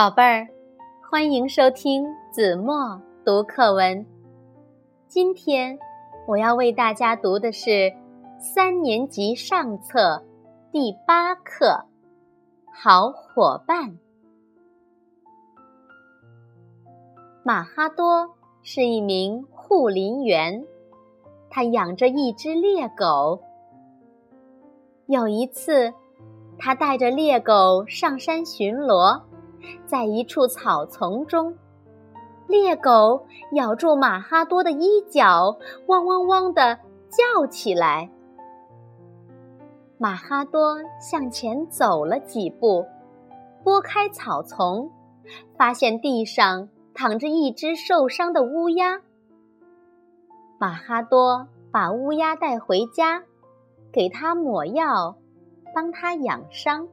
宝贝儿，欢迎收听子墨读课文。今天我要为大家读的是三年级上册第八课《好伙伴》。马哈多是一名护林员，他养着一只猎狗。有一次，他带着猎狗上山巡逻，在一处草丛中，猎狗咬住马哈多的衣角，汪汪汪的叫起来。马哈多向前走了几步，拨开草丛，发现地上躺着一只受伤的乌鸦。马哈多把乌鸦带回家。给它抹药，帮它养伤。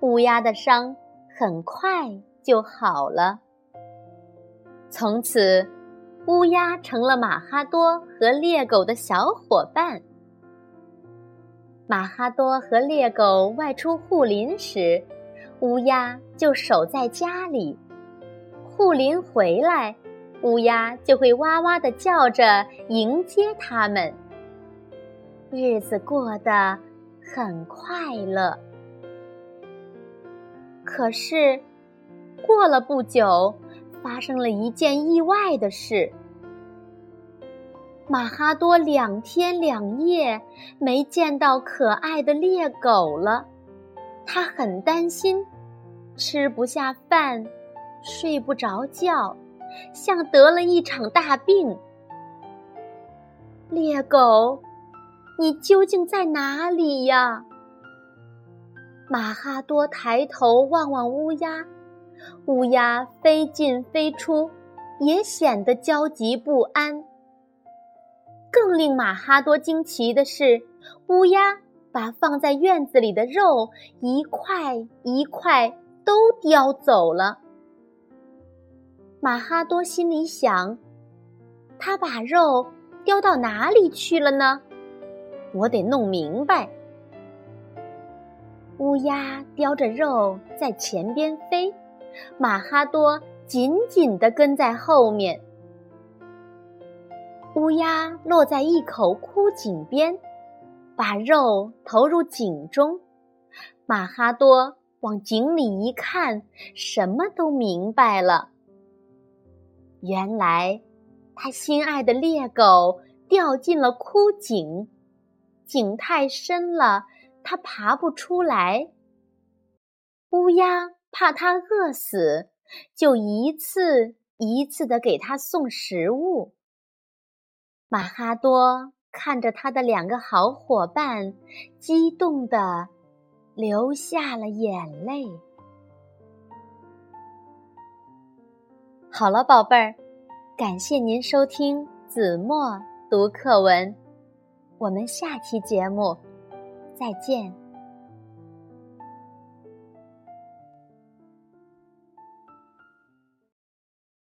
乌鸦的伤很快就好了。从此，乌鸦成了马哈多和猎狗的小伙伴。马哈多和猎狗外出护林时，乌鸦就守在家里。护林回来，乌鸦就会哇哇的叫着迎接他们。日子过得很快乐，可是过了不久，发生了一件意外的事。马哈多两天两夜没见到可爱的猎狗了，他很担心，吃不下饭，睡不着觉，像得了一场大病。猎狗。你究竟在哪里呀？马哈多抬头望望乌鸦，乌鸦飞进飞出，也显得焦急不安。更令马哈多惊奇的是，乌鸦把放在院子里的肉一块一块都叼走了。马哈多心里想：他把肉叼到哪里去了呢？我得弄明白。乌鸦叼着肉在前边飞，马哈多紧紧地跟在后面。乌鸦落在一口枯井边，把肉投入井中。马哈多往井里一看，什么都明白了。原来，他心爱的猎狗掉进了枯井。井太深了，它爬不出来。乌鸦怕它饿死，就一次一次的给它送食物。马哈多看着他的两个好伙伴，激动的流下了眼泪。好了，宝贝儿，感谢您收听子墨读课文。我们下期节目再见。